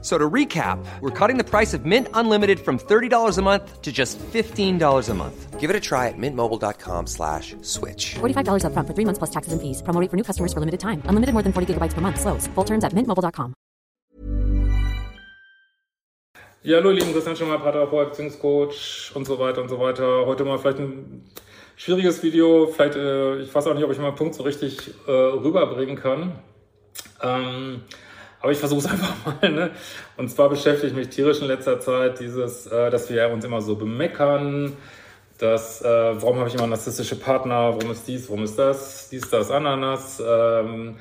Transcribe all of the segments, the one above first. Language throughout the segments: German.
So to recap, we're cutting the price of Mint Unlimited from $30 a month to just $15 a month. Give it a try at mintmobile.com slash switch. $45 upfront for three months plus taxes and fees. Promo rate for new customers for limited time. Unlimited more than 40 gigabytes per month. Slows. Full terms at mintmobile.com. Ja, hallo, lieben Christian Schimmer, Paartherapeut, Beziehungscoach und so weiter und so weiter. Heute mal vielleicht ein schwieriges Video. Vielleicht, äh, ich weiß auch nicht, ob ich meinen Punkt so richtig äh, rüberbringen kann. Ähm, aber ich versuche es einfach mal. Ne? Und zwar beschäftigt mich tierisch in letzter Zeit dieses, äh, dass wir uns immer so bemeckern, dass, äh, warum habe ich immer narzisstische Partner, warum ist dies, warum ist das, dies, das, Ananas. Ähm,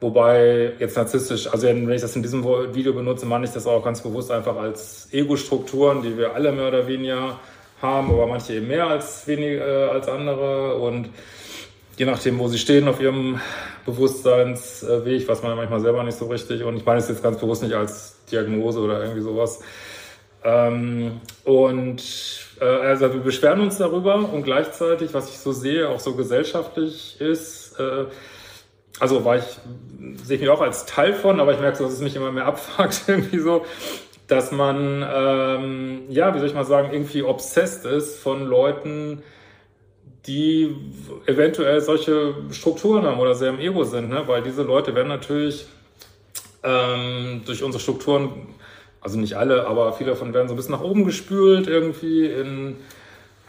wobei jetzt narzisstisch, also wenn ich das in diesem Video benutze, meine ich das auch ganz bewusst einfach als Ego-Strukturen, die wir alle mehr oder weniger haben, aber manche eben mehr als, wenig, äh, als andere. Und je nachdem, wo sie stehen auf ihrem Bewusstseinsweg, was man manchmal selber nicht so richtig, und ich meine es jetzt ganz bewusst nicht als Diagnose oder irgendwie sowas. Ähm, und äh, also wir beschweren uns darüber und gleichzeitig, was ich so sehe, auch so gesellschaftlich ist, äh, also war ich, sehe ich mich auch als Teil von, aber ich merke so, dass es mich immer mehr abfuckt, irgendwie so, dass man, ähm, ja, wie soll ich mal sagen, irgendwie obsessed ist von Leuten, die eventuell solche Strukturen haben oder sehr im Ego sind, ne? weil diese Leute werden natürlich ähm, durch unsere Strukturen, also nicht alle, aber viele davon werden so ein bisschen nach oben gespült irgendwie in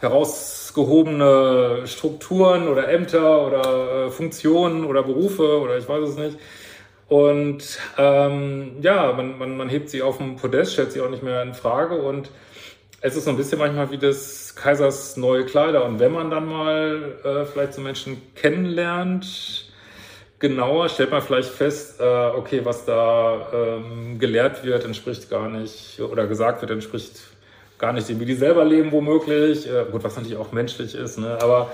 herausgehobene Strukturen oder Ämter oder äh, Funktionen oder Berufe oder ich weiß es nicht. Und ähm, ja, man, man, man hebt sie auf dem Podest, stellt sie auch nicht mehr in Frage und es ist so ein bisschen manchmal wie das Kaisers neue Kleider. Und wenn man dann mal äh, vielleicht so Menschen kennenlernt, genauer, stellt man vielleicht fest, äh, okay, was da ähm, gelehrt wird, entspricht gar nicht, oder gesagt wird, entspricht gar nicht dem, wie die selber leben, womöglich. Äh, gut, was natürlich auch menschlich ist, ne? aber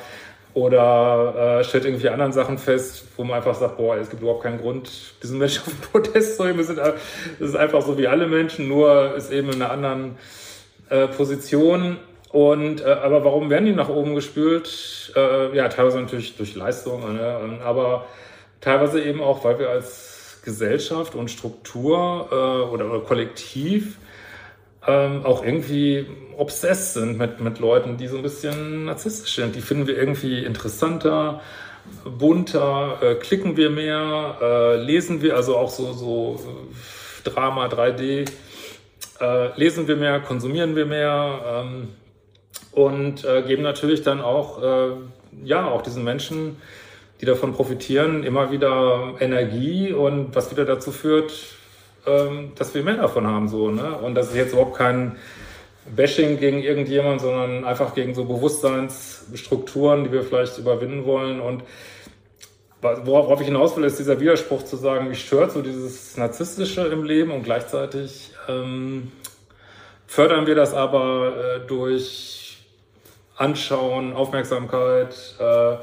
oder äh, stellt irgendwie anderen Sachen fest, wo man einfach sagt, boah, es gibt überhaupt keinen Grund, diesen Menschen auf den Protest zu nehmen. Es ist einfach so wie alle Menschen, nur ist eben in einer anderen äh, Position. Und äh, aber warum werden die nach oben gespült? Äh, ja, teilweise natürlich durch Leistung, ne? aber teilweise eben auch, weil wir als Gesellschaft und Struktur äh, oder, oder Kollektiv ähm, auch irgendwie obsessed sind mit, mit Leuten, die so ein bisschen narzisstisch sind. Die finden wir irgendwie interessanter, bunter, äh, klicken wir mehr, äh, lesen wir, also auch so, so Drama 3D äh, lesen wir mehr, konsumieren wir mehr ähm, und äh, geben natürlich dann auch, äh, ja, auch diesen Menschen, die davon profitieren, immer wieder Energie und was wieder dazu führt, ähm, dass wir mehr davon haben, so, ne? Und das ist jetzt überhaupt kein Bashing gegen irgendjemand, sondern einfach gegen so Bewusstseinsstrukturen, die wir vielleicht überwinden wollen und Worauf ich hinaus will, ist dieser Widerspruch zu sagen, mich stört so dieses Narzisstische im Leben und gleichzeitig ähm, fördern wir das aber äh, durch Anschauen, Aufmerksamkeit, äh,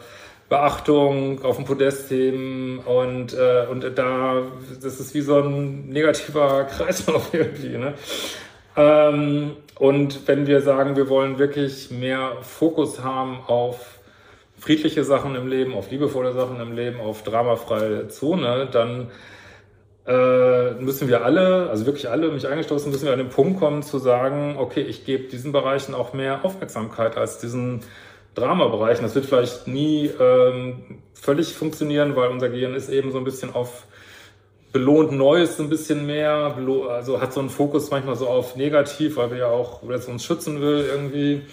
Beachtung auf dem Podestthemen und, äh, und da, das ist wie so ein negativer Kreislauf irgendwie. Ne? Ähm, und wenn wir sagen, wir wollen wirklich mehr Fokus haben auf friedliche Sachen im Leben, auf liebevolle Sachen im Leben, auf dramafreie Zone, dann äh, müssen wir alle, also wirklich alle, mich eingestoßen, müssen wir an den Punkt kommen zu sagen, okay, ich gebe diesen Bereichen auch mehr Aufmerksamkeit als diesen Dramabereichen. Das wird vielleicht nie ähm, völlig funktionieren, weil unser Gehirn ist eben so ein bisschen auf belohnt Neues ein bisschen mehr, also hat so einen Fokus manchmal so auf negativ, weil wir ja auch, weil es uns schützen will irgendwie.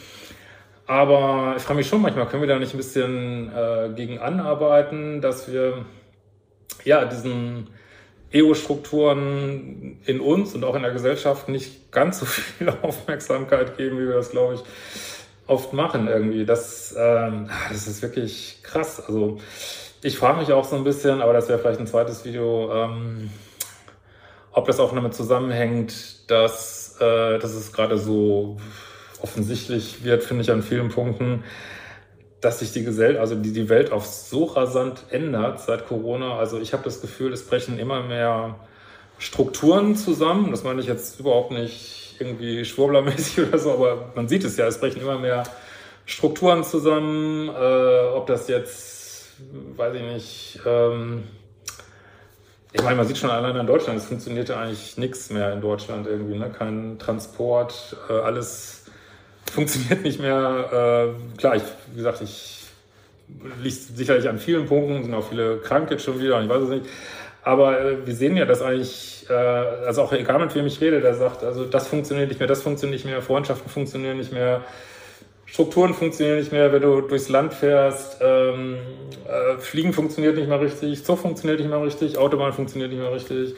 Aber ich frage mich schon manchmal, können wir da nicht ein bisschen äh, gegen anarbeiten, dass wir ja diesen Ego-Strukturen in uns und auch in der Gesellschaft nicht ganz so viel Aufmerksamkeit geben, wie wir das, glaube ich, oft machen irgendwie. Das, ähm, das ist wirklich krass. Also ich frage mich auch so ein bisschen, aber das wäre vielleicht ein zweites Video, ähm, ob das auch damit zusammenhängt, dass, äh, dass es gerade so offensichtlich wird, finde ich an vielen Punkten, dass sich die Gesellschaft, also die, die Welt auf so rasant ändert seit Corona. Also ich habe das Gefühl, es brechen immer mehr Strukturen zusammen. Das meine ich jetzt überhaupt nicht irgendwie schwurblermäßig oder so, aber man sieht es ja, es brechen immer mehr Strukturen zusammen. Äh, ob das jetzt, weiß ich nicht, ähm, ich meine, man sieht schon allein in Deutschland, es funktioniert ja eigentlich nichts mehr in Deutschland irgendwie, ne? Kein Transport, äh, alles funktioniert nicht mehr. Äh, klar, ich, wie gesagt, ich liegt sicherlich an vielen Punkten, sind auch viele krank jetzt schon wieder, ich weiß es nicht. Aber äh, wir sehen ja, dass eigentlich, äh, also auch egal mit wem ich rede, der sagt, also das funktioniert nicht mehr, das funktioniert nicht mehr, Freundschaften funktionieren nicht mehr, Strukturen funktionieren nicht mehr, wenn du durchs Land fährst, ähm, äh, Fliegen funktioniert nicht mehr richtig, Zug funktioniert nicht mehr richtig, Autobahn funktioniert nicht mehr richtig.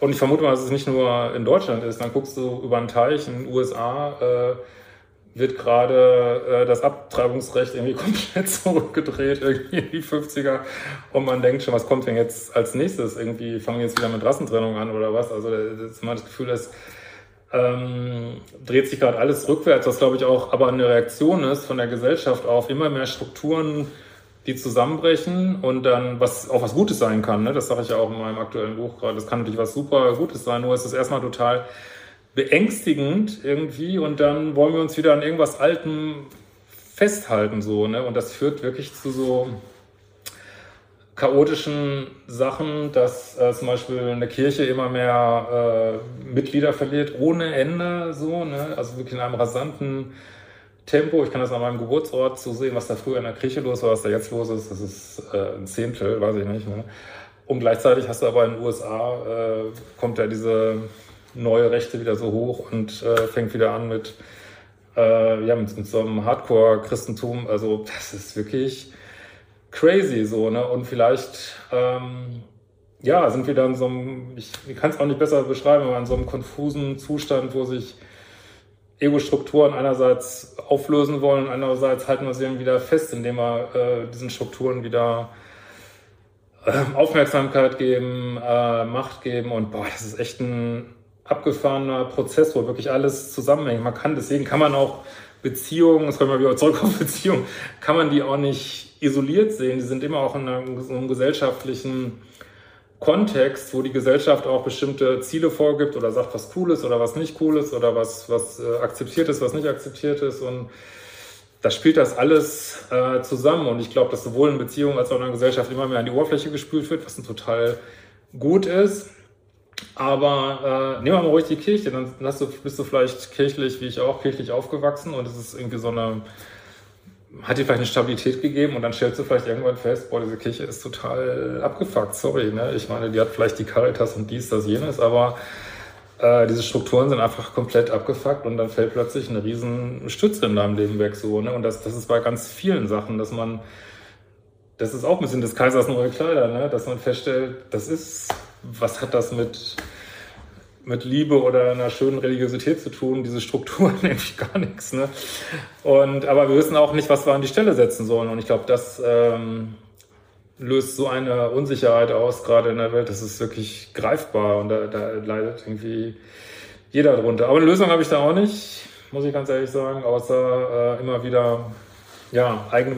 Und ich vermute mal, dass es nicht nur in Deutschland ist. Dann guckst du über einen Teich in den USA, äh, wird gerade äh, das Abtreibungsrecht irgendwie komplett zurückgedreht, irgendwie in die 50er. Und man denkt schon, was kommt denn jetzt als nächstes? Irgendwie fangen jetzt wieder mit Rassentrennung an oder was? Also das ist immer das Gefühl, dass ähm, dreht sich gerade alles rückwärts, was glaube ich auch aber eine Reaktion ist von der Gesellschaft auf immer mehr Strukturen, die zusammenbrechen und dann was auch was Gutes sein kann. Ne? Das sage ich ja auch in meinem aktuellen Buch gerade. Das kann natürlich was super Gutes sein, nur es ist erstmal total beängstigend irgendwie und dann wollen wir uns wieder an irgendwas Altem festhalten so. Ne? Und das führt wirklich zu so chaotischen Sachen, dass äh, zum Beispiel eine Kirche immer mehr äh, Mitglieder verliert, ohne Ende, so, ne? also wirklich in einem rasanten Tempo. Ich kann das an meinem Geburtsort so sehen, was da früher in der Kirche los war, was da jetzt los ist. Das ist äh, ein Zehntel, weiß ich nicht. Ne? Und gleichzeitig hast du aber in den USA, äh, kommt ja diese neue Rechte wieder so hoch und äh, fängt wieder an mit, äh, ja, mit, mit so einem Hardcore-Christentum. Also das ist wirklich crazy so, ne? Und vielleicht, ähm, ja, sind wir dann so einem, ich, ich kann es auch nicht besser beschreiben, aber in so einem konfusen Zustand, wo sich Ego-Strukturen einerseits auflösen wollen, andererseits halten wir sie dann wieder fest, indem wir äh, diesen Strukturen wieder äh, Aufmerksamkeit geben, äh, Macht geben und boah, das ist echt ein abgefahrener Prozess, wo wirklich alles zusammenhängt. Man kann, deswegen kann man auch Beziehungen, das kommen wir wieder zurück auf Beziehungen, kann man die auch nicht isoliert sehen. Die sind immer auch in einem, so einem gesellschaftlichen Kontext, wo die Gesellschaft auch bestimmte Ziele vorgibt oder sagt, was cool ist oder was nicht cool ist oder was, was äh, akzeptiert ist, was nicht akzeptiert ist. Und da spielt das alles äh, zusammen. Und ich glaube, dass sowohl in Beziehungen als auch in der Gesellschaft immer mehr an die Oberfläche gespült wird, was total gut ist. Aber äh, nehmen wir mal ruhig die Kirche, dann du, bist du vielleicht kirchlich, wie ich auch, kirchlich aufgewachsen und es ist irgendwie so eine, hat dir vielleicht eine Stabilität gegeben und dann stellst du vielleicht irgendwann fest, boah, diese Kirche ist total abgefuckt, sorry, ne? Ich meine, die hat vielleicht die Caritas und dies, das, jenes, aber äh, diese Strukturen sind einfach komplett abgefuckt und dann fällt plötzlich eine riesen Stütze in deinem Leben weg, so, ne? Und das, das ist bei ganz vielen Sachen, dass man, das ist auch ein bisschen des Kaisers neue Kleider, ne? Dass man feststellt, das ist was hat das mit, mit Liebe oder einer schönen Religiosität zu tun? Diese Strukturen nämlich gar nichts. Ne? Und, aber wir wissen auch nicht, was wir an die Stelle setzen sollen. Und ich glaube, das ähm, löst so eine Unsicherheit aus, gerade in der Welt. Das ist wirklich greifbar und da, da leidet irgendwie jeder drunter. Aber eine Lösung habe ich da auch nicht, muss ich ganz ehrlich sagen, außer äh, immer wieder ja, eigene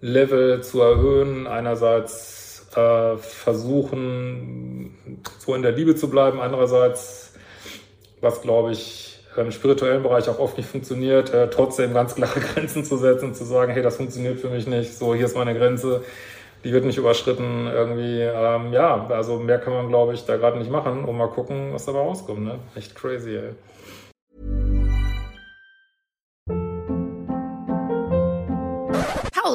Bewusstseinslevel zu erhöhen. Einerseits äh, versuchen, so in der Liebe zu bleiben. Andererseits, was glaube ich im spirituellen Bereich auch oft nicht funktioniert, äh, trotzdem ganz klare Grenzen zu setzen und zu sagen, hey, das funktioniert für mich nicht, so hier ist meine Grenze, die wird nicht überschritten irgendwie. Ähm, ja, also mehr kann man, glaube ich, da gerade nicht machen und mal gucken, was dabei rauskommt. Ne? Echt crazy, ey.